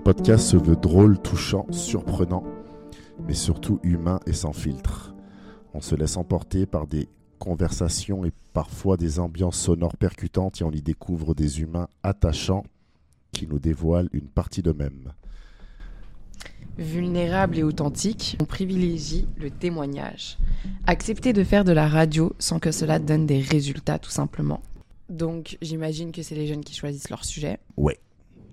podcast se veut drôle, touchant, surprenant, mais surtout humain et sans filtre. On se laisse emporter par des conversations et parfois des ambiances sonores percutantes et on y découvre des humains attachants qui nous dévoilent une partie d'eux-mêmes. Vulnérable et authentique, on privilégie le témoignage. Accepter de faire de la radio sans que cela donne des résultats tout simplement. Donc j'imagine que c'est les jeunes qui choisissent leur sujet. Ouais,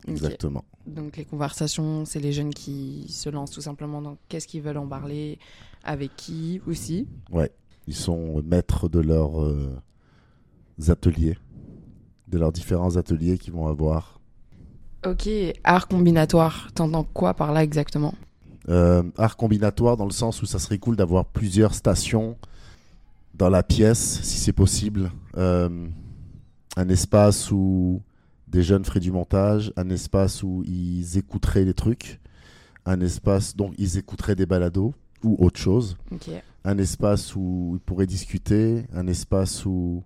Exactement. Donc les conversations, c'est les jeunes qui se lancent tout simplement dans qu'est-ce qu'ils veulent en parler, avec qui aussi. Ouais, ils sont maîtres de leurs euh, ateliers, de leurs différents ateliers qu'ils vont avoir. Ok, art combinatoire, t'entends quoi par là exactement? Euh, art combinatoire dans le sens où ça serait cool d'avoir plusieurs stations dans la pièce, si c'est possible. Euh, un espace où des jeunes feraient du montage, un espace où ils écouteraient les trucs, un espace donc ils écouteraient des balados ou autre chose, un espace où ils pourraient discuter, un espace où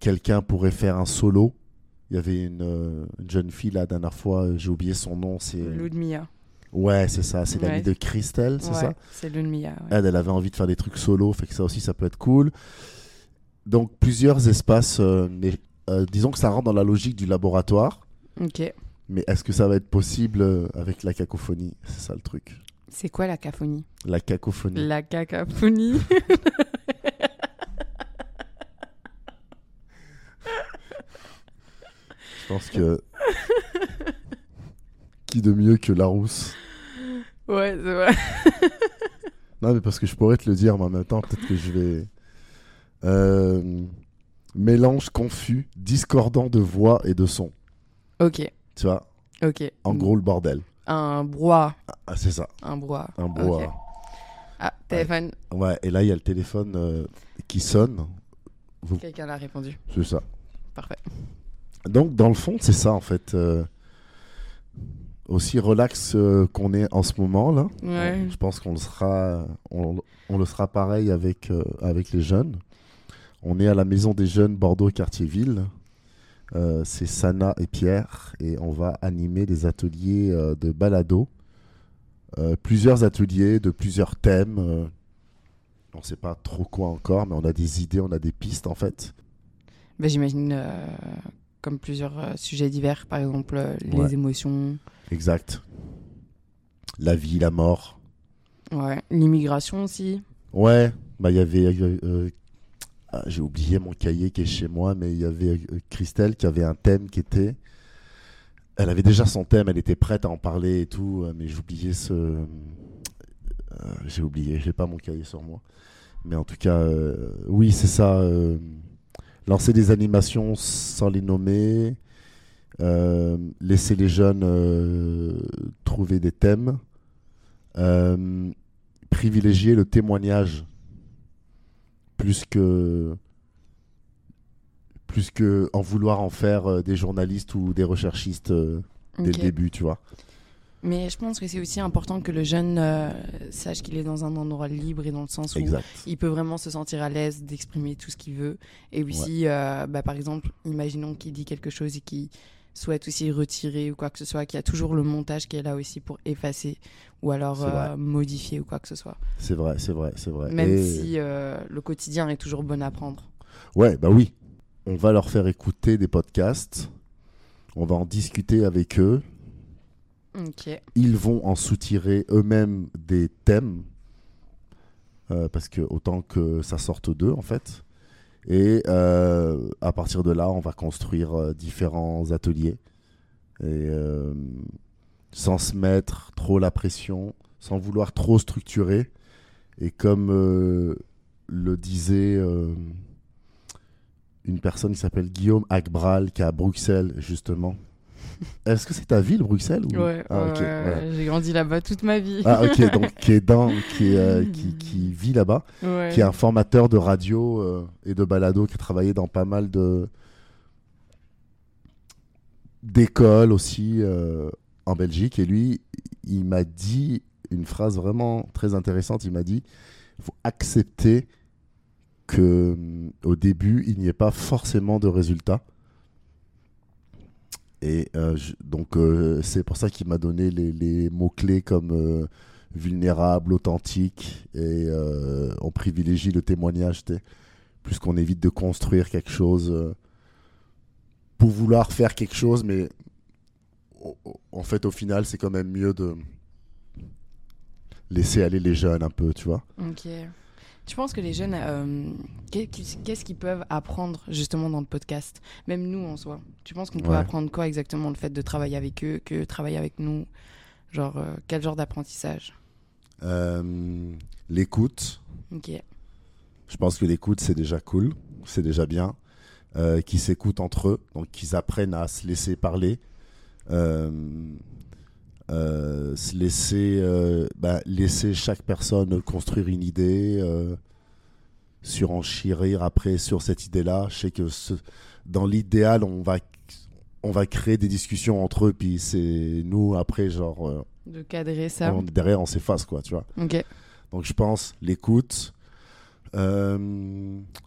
quelqu'un pourrait faire un solo. Il y avait une, euh, une jeune fille la dernière fois, j'ai oublié son nom, c'est Ludmilla. Ouais, c'est ça, c'est l'amie Ouais. de Christelle, c'est Ouais, ça C'est Ludmilla. ouais. Elle, elle avait envie de faire des trucs solo, fait que ça aussi, ça peut être cool. Donc, plusieurs espaces, euh, mais euh, disons que ça rentre dans la logique du laboratoire, Ok. mais est-ce que ça va être possible euh, avec la cacophonie? C'est ça le truc. C'est quoi la cacophonie? La cacophonie. La cacophonie. Je pense que. Qui de mieux que Larousse? Ouais, c'est vrai. Non, mais parce que je pourrais te le dire, mais en même temps, peut-être que je vais. Euh, mélange confus, discordant de voix et de son. Ok, Tu vois, ok. en gros, le bordel. Un brouhaha. Ah, c'est ça, Un brouhaha. un brouhaha. Ah, téléphone. Ouais, et là, il y a le téléphone euh, qui sonne. Quelqu'un l'a répondu. C'est ça. Parfait. Donc, dans le fond, c'est ça, en fait. euh, aussi relax euh, qu'on est en ce moment, là. Ouais. Je pense qu'on le sera, on, on le sera pareil avec, avec les jeunes. On est à la Maison des Jeunes Bordeaux Quartier-Ville. Euh, c'est Sana et Pierre. Et on va animer des ateliers euh, de balado. Euh, plusieurs ateliers de plusieurs thèmes. on ne sait pas trop quoi encore, mais on a des idées, on a des pistes, en fait. Ben, J'imagine comme plusieurs sujets divers, par exemple les Ouais. émotions, Exact. La vie, la mort. ouais. l'immigration aussi. Ouais, bah il y avait. Ah, J'ai oublié mon cahier qui est chez moi, mais il y avait euh, Christelle qui avait un thème qui était. Elle avait déjà son thème, elle était prête à en parler et tout, euh, mais oublié ce. euh, j'ai oublié, j'ai pas mon cahier sur moi. Mais en tout cas, oui, c'est ça. lancer des animations sans les nommer, laisser les jeunes trouver des thèmes, privilégier le témoignage plus que plus que en vouloir en faire euh, des journalistes ou des recherchistes euh, dès le début, tu vois. Mais je pense que c'est aussi important que le jeune euh, sache qu'il est dans un endroit libre et dans le sens où Exact. il peut vraiment se sentir à l'aise d'exprimer tout ce qu'il veut. Et aussi, euh, bah, par exemple, imaginons qu'il dit quelque chose et qu'il souhaite aussi retirer ou quoi que ce soit, qu'il y a toujours le montage qui est là aussi pour effacer ou alors euh, modifier ou quoi que ce soit. C'est vrai, c'est vrai, c'est vrai. Même Et- si euh, le quotidien est toujours bon à prendre. Ouais, bah oui. On va leur faire écouter des podcasts. On va en discuter avec eux. Ils vont en soutirer eux-mêmes des thèmes. Euh, parce que autant que ça sorte d'eux, en fait. Et euh, à partir de là, on va construire euh, différents ateliers. Et euh, sans se mettre trop la pression, sans vouloir trop structurer. Et comme le disait une personne qui s'appelle Guillaume Agbral, qui est à Bruxelles, justement. Est-ce que c'est ta ville, Bruxelles ou... Ouais, Ah, ouais, ok, ouais, voilà. ouais, j'ai grandi là-bas toute ma vie. Ah ok, donc qui est dans, qui, est, euh, qui, qui vit là-bas, qui est un formateur de radio euh, et de balado, qui a travaillé dans pas mal de d'écoles aussi euh, en Belgique. Et lui, il m'a dit une phrase vraiment très intéressante. Il m'a dit, il faut accepter que au début, il n'y ait pas forcément de résultats. Et euh, donc, euh, c'est pour ça qu'il m'a donné les, mots-clés comme euh, vulnérable, authentique, et on privilégie le témoignage, plus qu'on évite de construire quelque chose pour vouloir faire quelque chose, mais en fait, au final, c'est quand même mieux de laisser aller les jeunes un peu, tu vois. Tu penses que les jeunes, euh, qu'est- qu'est-ce qu'ils peuvent apprendre justement dans le podcast? Même nous en soi. Tu penses qu'on peut Ouais. apprendre quoi exactement le fait de travailler avec eux, que travailler avec nous? Genre, euh, quel genre d'apprentissage? Euh, l'écoute, Ok. Je pense que l'écoute, c'est déjà cool, c'est déjà bien. Qu'ils s'écoutent entre eux, donc qu'ils apprennent à se laisser parler, euh, se laisser, euh, bah, laisser chaque personne construire une idée, euh, surenchérir après sur cette idée-là. Je sais que ce- dans l'idéal, on va, on va créer des discussions entre eux, puis c'est nous après, genre, euh, De cadrer ça. on- derrière, on s'efface, quoi, tu vois. Donc je pense l'écoute,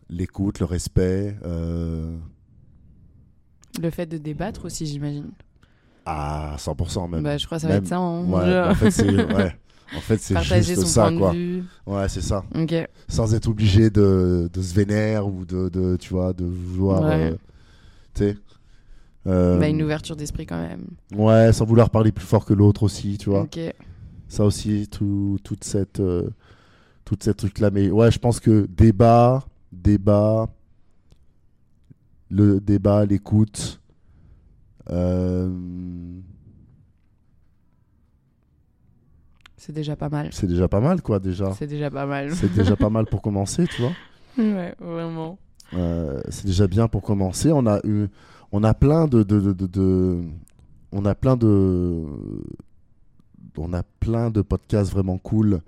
l'écoute, le respect, Le fait de débattre aussi, j'imagine. À 100% même. Bah, je crois que ça va Même- être ça. hein. ouais, Genre, en fait c'est ouais. En fait, juste son ça quoi. vue. Ouais, c'est ça. Ok. Sans être obligé de, de se vénérer ou de, de tu vois de vouloir Ouais. euh, euh, Bah, une ouverture d'esprit quand même. Ouais, sans vouloir parler plus fort que l'autre aussi, tu vois. Ok. Ça aussi, tout, toute cette, euh, toute cette truc-là. Mais ouais, je pense que débat, débat, le débat, l'écoute, C'est déjà pas mal. c'est déjà pas mal, quoi, déjà. C'est déjà pas mal. C'est déjà pas mal pour commencer, tu vois. ouais, vraiment. Euh, c'est déjà bien pour commencer. On a eu, on a plein de, de, de, on a plein de, on a plein de podcasts vraiment cool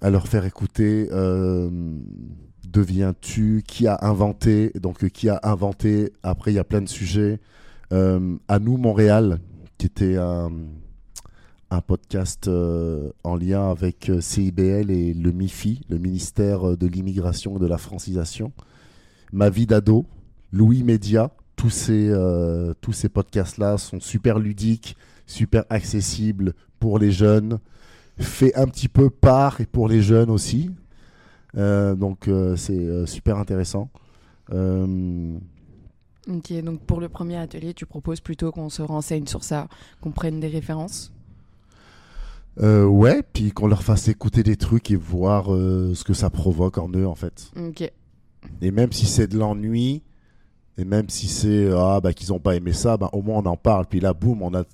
à leur faire écouter. Euh, Deviens-tu Qui a inventé Donc euh, qui a inventé Après, il y a plein de sujets. Euh, à nous Montréal, qui était un, podcast euh, en lien avec euh, CIBL et le MIFI, le ministère de l'immigration et de la francisation. Ma vie d'ado, Louis Média, tous ces, ces podcasts-là sont super ludiques, super accessibles pour les jeunes, fait un petit peu par et pour les jeunes aussi. Donc c'est super intéressant. Euh, Ok, donc pour le premier atelier, tu proposes plutôt qu'on se renseigne sur ça, qu'on prenne des références? euh, ouais, puis qu'on leur fasse écouter des trucs et voir euh, ce que ça provoque en eux en fait. Ok. Et même si c'est de l'ennui, et même si c'est ah bah qu'ils n'ont pas aimé ça, bah, au moins on en parle. Puis là, boum, on a,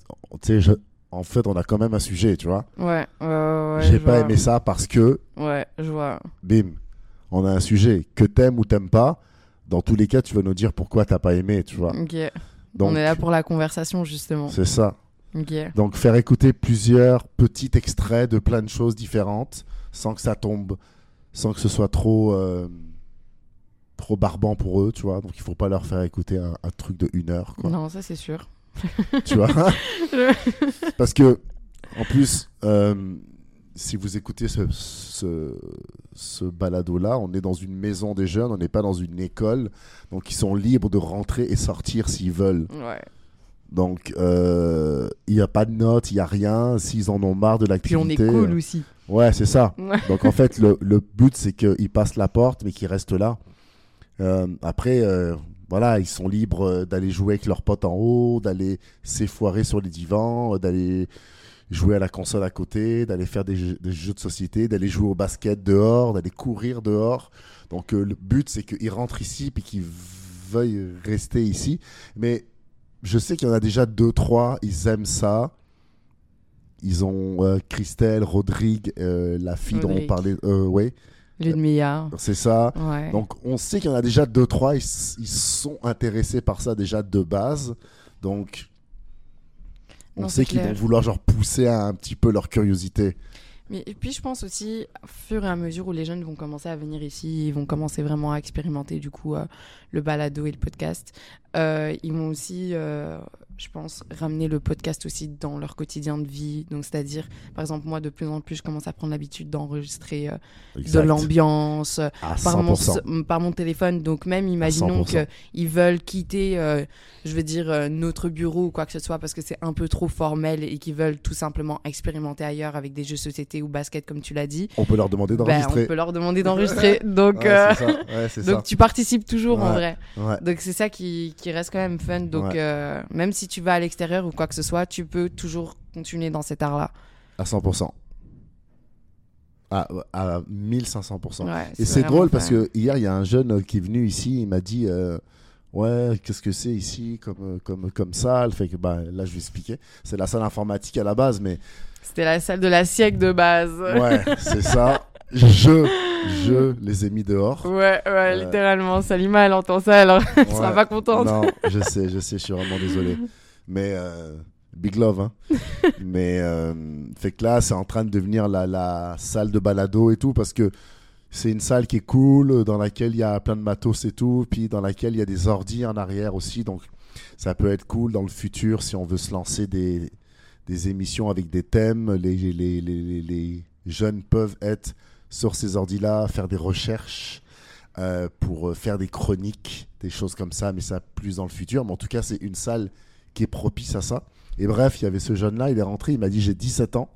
je- en fait, on a quand même un sujet, tu vois. Ouais, ouais, ouais. J'ai pas vois. aimé ça parce que, Ouais, je vois. bim, on a un sujet que t'aimes ou t'aimes pas. Dans tous les cas, tu vas nous dire pourquoi t'as pas aimé, tu vois. Donc On est là pour la conversation, justement. c'est ça. Donc faire écouter plusieurs petits extraits de plein de choses différentes, sans que ça tombe, sans que ce soit trop, euh, trop barbant pour eux, tu vois. Donc il faut pas leur faire écouter un, un truc de une heure, quoi. Non, ça c'est sûr. tu vois? Parce que, en plus, euh, si vous écoutez ce, ce, ce balado-là, on est dans une maison des jeunes, on n'est pas dans une école. Donc, ils sont libres de rentrer et sortir s'ils veulent. Ouais. Donc, euh, il n'y a pas de notes, il n'y a rien. S'ils en ont marre de Puis on l'activité. est cool euh, aussi. Ouais, c'est ça. Ouais. Donc, en fait, le, le but, c'est qu'ils passent la porte, mais qu'ils restent là. Euh, après, euh, voilà, ils sont libres euh, d'aller jouer avec leurs potes en haut, d'aller s'effoirer sur les divans, euh, d'aller jouer à la console à côté, d'aller faire des jeux, des jeux de société, d'aller jouer au basket dehors, d'aller courir dehors. Donc, euh, le but, c'est qu'ils rentrent ici puis qu'ils veuillent rester ici. Mais je sais qu'il y en a déjà deux, trois, ils aiment ça. Ils ont euh, Christelle, Rodrigue, euh, la fille dont on parlait. Ouais, Ludmilla. c'est ça. Ouais. Donc on sait qu'il y en a déjà deux, trois, ils, ils sont intéressés par ça déjà de base. Donc on Non, sait qu'ils vont vouloir genre pousser à un petit peu leur curiosité. Mais et puis je pense aussi, au fur et à mesure où les jeunes vont commencer à venir ici, ils vont commencer vraiment à expérimenter du coup euh, le balado et le podcast, euh, ils vont aussi euh, je pense, ramener le podcast aussi dans leur quotidien de vie. Donc, c'est-à-dire, par exemple, moi, de plus en plus, je commence à prendre l'habitude d'enregistrer euh, de l'ambiance euh, par mon, 100%. par mon téléphone. Donc, même, imaginons 100%. qu'ils veulent quitter, euh, je veux dire, notre bureau ou quoi que ce soit parce que c'est un peu trop formel et qu'ils veulent tout simplement expérimenter ailleurs avec des jeux société ou basket, comme tu l'as dit. On peut leur demander Ben, d'enregistrer. on peut leur demander d'enregistrer. donc, Ouais, c'est ça. Ouais, c'est donc ça. tu participes toujours en vrai. Donc c'est ça qui, qui reste quand même fun. Donc même si tu vas à l'extérieur ou quoi que ce soit, tu peux toujours continuer dans cet art-là. À 100%. À, à 1500%. Ouais, Et c'est drôle parce que hier, il y a un jeune euh, qui est venu ici, il m'a dit euh, Ouais, qu'est-ce que c'est ici comme, euh, comme, comme salle fait que, bah, Là, je vais expliquer. C'est la salle informatique à la base, mais C'était la salle de la siècle de base. ouais, c'est ça. Je, je les ai mis dehors. Ouais, ouais, Euh, littéralement. Salima, elle entend ça, alors elle sera Ouais. pas contente. Non, je sais, je sais, je suis vraiment désolé. Mais euh, big love, hein. Mais euh, fait que là, c'est en train de devenir la, la salle de balado et tout parce que c'est une salle qui est cool, dans laquelle il y a plein de matos et tout, puis dans laquelle il y a des ordis en arrière aussi. Donc ça peut être cool dans le futur si on veut se lancer des, des émissions avec des thèmes. Les, les, les- les jeunes peuvent être sur ces ordis-là, faire des recherches euh, pour euh, faire des chroniques, des choses comme ça, mais ça plus dans le futur. Mais en tout cas, c'est une salle qui est propice à ça. Et bref, il y avait ce jeune-là, il est rentré, il m'a dit j'ai 17 ans.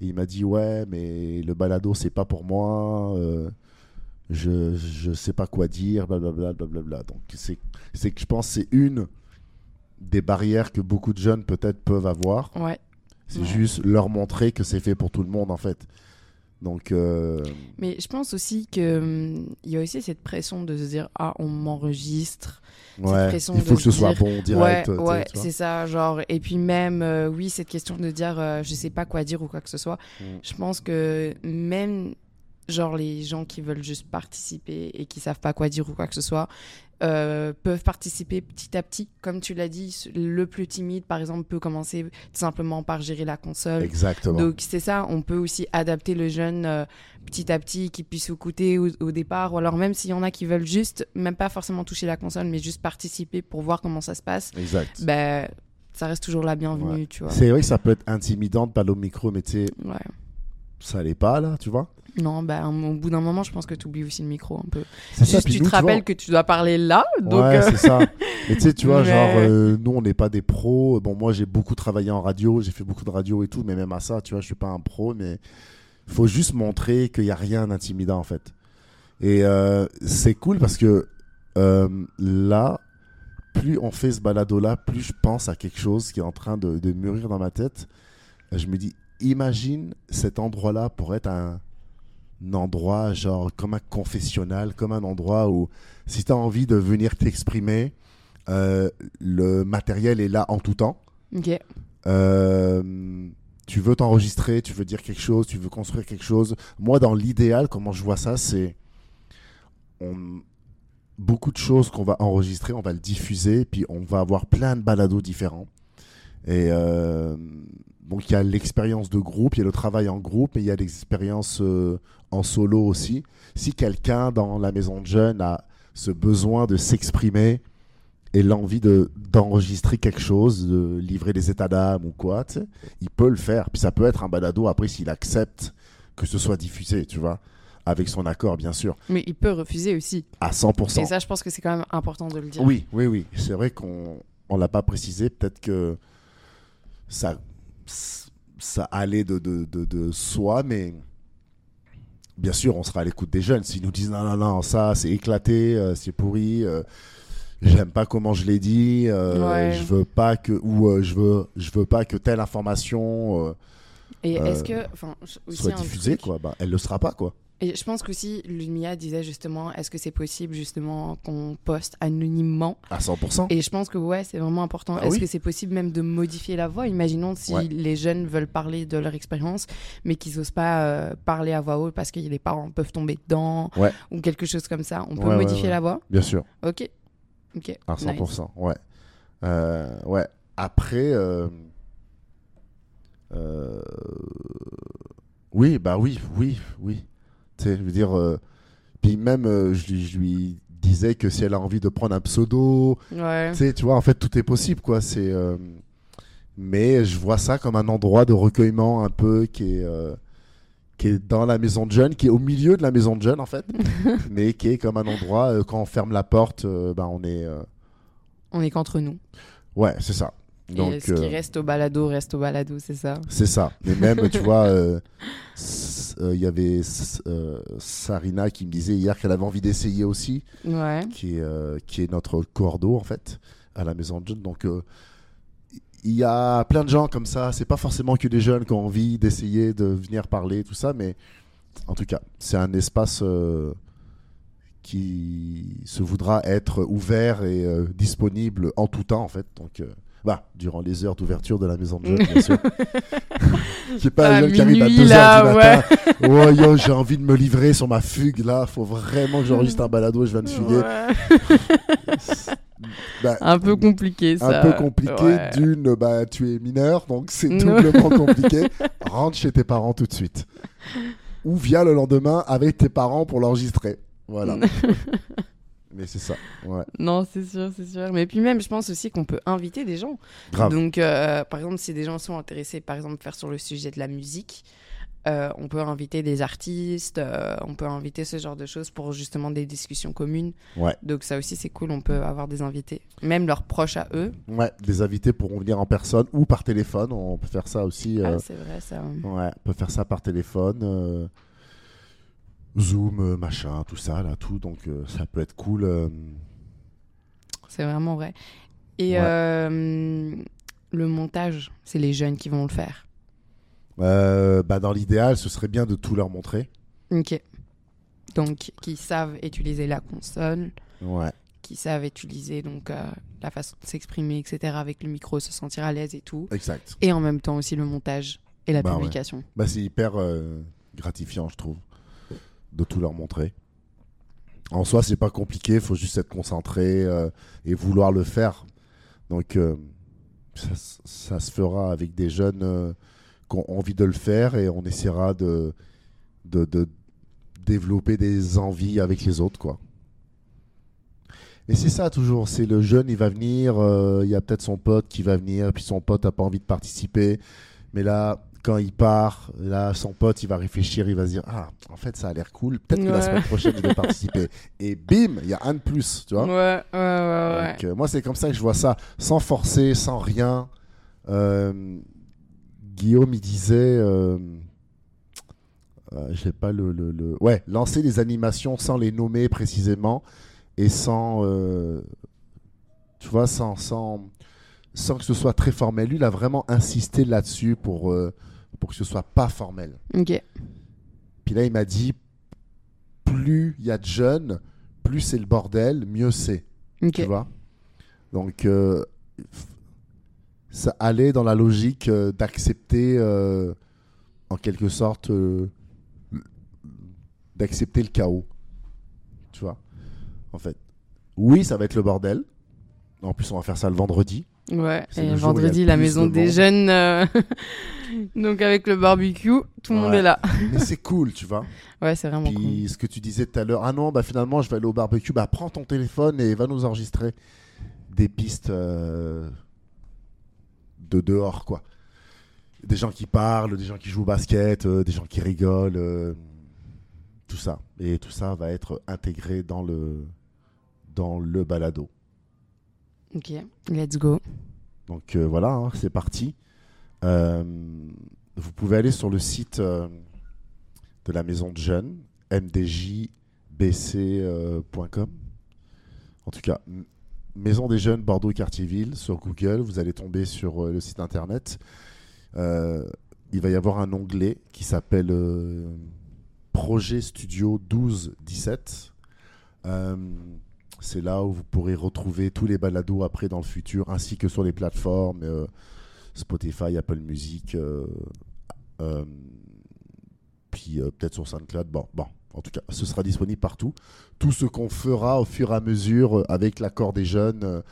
Et il m'a dit ouais, mais le balado, c'est pas pour moi. euh, je, je sais pas quoi dire, blablabla. blablabla. Donc c'est que je pense que c'est une des barrières que beaucoup de jeunes peut-être peuvent avoir. Ouais. C'est Ouais. juste leur montrer que c'est fait pour tout le monde en fait. Donc euh, Mais je pense aussi que hum, y a aussi cette pression de se dire ah on m'enregistre. ouais, pression il de faut que ce soit bon direct. ouais, c'est ça, genre. Et puis même, euh, oui, cette question de dire, euh, je sais pas quoi dire ou quoi que ce soit. Mm. Je pense que même, genre, les gens qui veulent juste participer et qui savent pas quoi dire ou quoi que ce soit, euh, peuvent participer petit à petit. Comme tu l'as dit, le plus timide, par exemple, peut commencer tout simplement par gérer la console. Exactement. Donc c'est ça, on peut aussi adapter le jeune euh, petit à petit, qui puisse écouter au, au départ, ou alors même s'il y en a qui veulent juste, même pas forcément toucher la console, mais juste participer pour voir comment ça se passe, exact. ben ça reste toujours la bienvenue, tu vois. C'est vrai que ça peut être intimidant de parler au micro, mais tu sais, Ouais. Ça l'est pas là, tu vois. Non, ben au bout d'un moment, je pense que tu oublies aussi le micro un peu. C'est ça, Juste puis tu nous, te vois, rappelles que tu dois parler là, donc ouais, euh, c'est ça. Mais tu sais, tu vois, Mais- genre, euh, nous, on n'est pas des pros. Bon, moi, j'ai beaucoup travaillé en radio, j'ai fait beaucoup de radio et tout, mais même à ça, tu vois, je suis pas un pro, mais faut juste montrer qu'il n'y a rien d'intimidant, en fait. Et euh, c'est cool parce que euh, là, plus on fait ce balado-là, plus je pense à quelque chose qui est en train de, de mûrir dans ma tête. Je me dis, imagine cet endroit-là pour être un, un endroit, genre, comme un confessionnal, comme un endroit où, si tu as envie de venir t'exprimer, euh, le matériel est là en tout temps. ok. Euh, tu veux t'enregistrer, tu veux dire quelque chose, tu veux construire quelque chose. Moi, dans l'idéal, comment je vois ça, c'est on- beaucoup de choses qu'on va enregistrer, on va le diffuser, puis on va avoir plein de balados différents. Et euh, donc, il y a l'expérience de groupe, il y a le travail en groupe, mais il y a l'expérience euh, en solo aussi. Si quelqu'un dans la maison de jeunes a ce besoin de s'exprimer et l'envie de d'enregistrer quelque chose, de livrer des états d'âme ou quoi, tu sais, il peut le faire. Puis ça peut être un balado après s'il accepte que ce soit diffusé, tu vois, avec son accord, bien sûr, Mais il peut refuser aussi. à 100%. Et ça, je pense que c'est quand même important de le dire. Oui, oui, oui. C'est vrai qu'on on l'a pas précisé. Peut-être que ça, ça allait de, de, de, de soi, mais bien sûr, on sera à l'écoute des jeunes. S'ils nous disent non, non, non, ça, c'est éclaté, euh, c'est pourri. euh, J'aime pas comment je l'ai dit. euh, Ouais. Je veux pas que ou je veux je veux pas que telle information Et est-ce que, enfin, aussi soit diffusée truc- quoi. Bah, elle le sera pas quoi. Et je pense qu'aussi, Lumia disait justement, est-ce que c'est possible justement qu'on poste anonymement? À 100%. Et je pense que ouais, c'est vraiment important. Ah est-ce oui. que c'est possible même de modifier la voix? Imaginons si Ouais. les jeunes veulent parler de leur expérience, mais qu'ils n'osent pas euh, parler à voix haute parce que les parents peuvent tomber dedans Ouais. ou quelque chose comme ça. On peut Ouais, modifier la voix? Bien sûr. Ok. Ok. À Nice. 100%, ouais. Euh, ouais. Après, euh, oui, bah oui, oui, oui. Tu sais, je veux dire, euh, puis même, euh, je, lui- je lui disait que si elle a envie de prendre un pseudo, Ouais. tu sais, tu vois, en fait, tout est possible, quoi. C'est, euh, mais je vois ça comme un endroit de recueillement un peu qui est, qui est dans la maison de jeunes, qui est au milieu de la maison de jeunes, en fait, mais qui est comme un endroit, quand on ferme la porte, ben, on est. On est qu'entre nous. Ouais, c'est ça. Donc, et ce qui euh, reste au balado reste au balado, c'est ça. c'est ça. Mais même, tu vois, euh, euh, il y avait euh, Sarina qui me disait hier qu'elle avait envie d'essayer aussi. Ouais. qui est, euh, qui est notre cordeau en fait à la maison de jeunes. Donc il y a plein de gens comme ça. C'est pas forcément que des jeunes qui ont envie d'essayer de venir parler tout ça, mais en tout cas c'est un espace qui se voudra être ouvert et disponible en tout temps en fait. Donc bah, durant les heures d'ouverture de la maison de jeunes, bien sûr. J'ai pas un qui arrive à minuit, 2h là, du matin. Oh yo, j'ai envie de me livrer sur ma fugue là. Faut vraiment que j'enregistre un balado et je viens de fuguer. Ouais. Bah, Un peu compliqué ça. un peu compliqué. Ouais. D'une, bah, tu es mineur, donc c'est doublement compliqué. Rentre chez tes parents tout de suite. Ou viens le lendemain avec tes parents pour l'enregistrer. Voilà. Mais c'est ça. Ouais. Non, c'est sûr, c'est sûr. Mais puis même, je pense aussi qu'on peut inviter des gens. Grave. Donc, euh, par exemple, si des gens sont intéressés, par exemple, faire sur le sujet de la musique, euh, on peut inviter des artistes, euh, on peut inviter ce genre de choses pour justement des discussions communes. Ouais. Donc ça aussi, c'est cool, on peut avoir des invités, même leurs proches à eux. Ouais, des invités pourront venir en personne ou par téléphone. On peut faire ça aussi. euh, Ah, c'est vrai, ça. Ouais, on peut faire ça par téléphone. Zoom, euh, machin, tout ça, là, tout. Donc euh, ça peut être cool. euh, C'est vraiment vrai. Et Ouais. le montage, c'est les jeunes qui vont le faire. bah, dans l'idéal, ce serait bien de tout leur montrer. Ok. Donc, qui savent utiliser la console, Ouais. qui savent utiliser donc euh, la façon de s'exprimer, etc. avec le micro, se sentir à l'aise et tout. Exact. Et en même temps aussi le montage et la Bah ouais. publication. Bah, c'est hyper euh, gratifiant, je trouve, de tout leur montrer. En soi, c'est pas compliqué, il faut juste être concentré euh, et vouloir le faire. Donc, euh, ça, se fera avec des jeunes euh, qui ont envie de le faire et on essaiera de, de, développer des envies avec les autres, quoi. Et c'est ça toujours, c'est le jeune, il va venir, il y a peut-être son pote qui va venir, puis son pote n'a pas envie de participer. Mais là, quand il part, là, son pote, il va réfléchir, il va se dire Ah, en fait, ça a l'air cool. Peut-être que la semaine prochaine, je vais participer. Et bim, il y a un de plus, tu vois. Ouais, ouais, ouais, ouais. Donc, euh, moi, c'est comme ça que je vois ça, sans forcer, sans rien. Euh, Guillaume, il disait. Euh, euh, je sais pas le, le, le- Ouais, lancer des animations sans les nommer précisément et sans. tu vois, sans, sans, sans que ce soit très formel. Lui, il a vraiment insisté là-dessus pour, euh, pour que ce soit pas formel. Ok. Puis là, il m'a dit plus il y a de jeunes, plus c'est le bordel, mieux c'est. Tu vois? Donc, euh, ça allait dans la logique euh, d'accepter, euh, en quelque sorte, d'accepter le chaos. Tu vois? En fait. Oui, ça va être le bordel. En plus, on va faire ça le vendredi. Ouais. Et vendredi, la maison de des jeunes. euh, Donc avec le barbecue, tout le monde est là. Mais c'est cool, tu vois Ouais, c'est vraiment Puis cool. ce que tu disais tout à l'heure, ah non, bah finalement je vais aller au barbecue, bah prends ton téléphone et va nous enregistrer des pistes euh, de dehors, quoi. Des gens qui parlent, des gens qui jouent au basket, euh, des gens qui rigolent, tout ça. Et tout ça va être intégré dans le, dans le balado. Ok. Let's go. Donc euh, voilà, hein, c'est parti. Euh, vous pouvez aller sur le site euh, de la maison de jeunes, mdjbc.com. En tout cas, Maison des jeunes Bordeaux Quartier-Ville sur Google. Vous allez tomber sur le site internet. Il va y avoir un onglet qui s'appelle Projet Studio 12-17. C'est là où vous pourrez retrouver tous les balados après dans le futur, ainsi que sur les plateformes euh, Spotify, Apple Music, euh, euh, puis peut-être sur SoundCloud. Bon, bon, en tout cas, ce sera disponible partout. Tout ce qu'on fera au fur et à mesure, avec l'accord des jeunes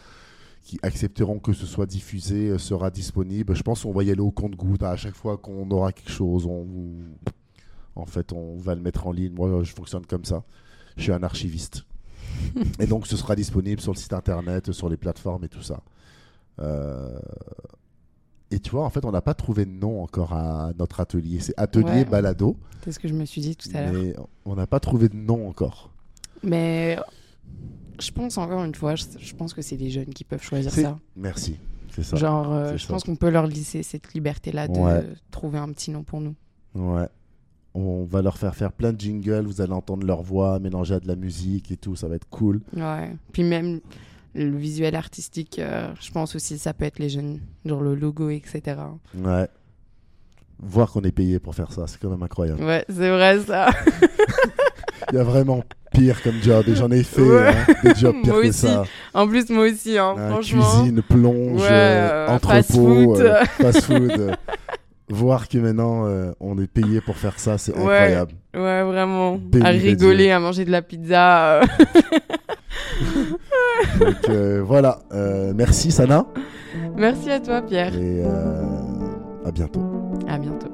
qui accepteront que ce soit diffusé, sera disponible. Je pense qu'on va y aller au compte-goutte. À chaque fois qu'on aura quelque chose, en fait, on va le mettre en ligne. Moi, je fonctionne comme ça. Je suis un archiviste. Et donc, ce sera disponible sur le site internet, sur les plateformes et tout ça. Euh, Et tu vois, en fait, on n'a pas trouvé de nom encore à notre atelier. C'est Atelier Ouais. Balado, C'est ce que je me suis dit tout à l'heure. mais on n'a pas trouvé de nom encore. Mais je pense encore une fois, je, pense que c'est les jeunes qui peuvent choisir ça. Merci. C'est ça. Genre, euh, je ça. pense qu'on peut leur laisser cette liberté-là de Ouais. trouver un petit nom pour nous. Ouais. On va leur faire faire plein de jingles. Vous allez entendre leur voix mélangée à de la musique et tout. Ça va être cool. Ouais. Puis même le visuel artistique, euh, je pense aussi ça peut être les jeunes, genre le logo, etc. Ouais. Voir qu'on est payé pour faire ça, c'est quand même incroyable. Ouais, c'est vrai ça. Il y a vraiment pire comme job et j'en ai fait Ouais. hein, des jobs pires Moi que ça. En plus, moi aussi, hein, franchement. cuisine, plonge, Ouais, euh, euh, entrepôt, euh, fast-food. euh, voir que maintenant euh, on est payé pour faire ça, c'est Ouais. incroyable. Ouais, vraiment. Béni à rigoler, à manger de la pizza. euh. Donc euh, voilà, merci Sana Merci à toi, Pierre. et à bientôt. À bientôt.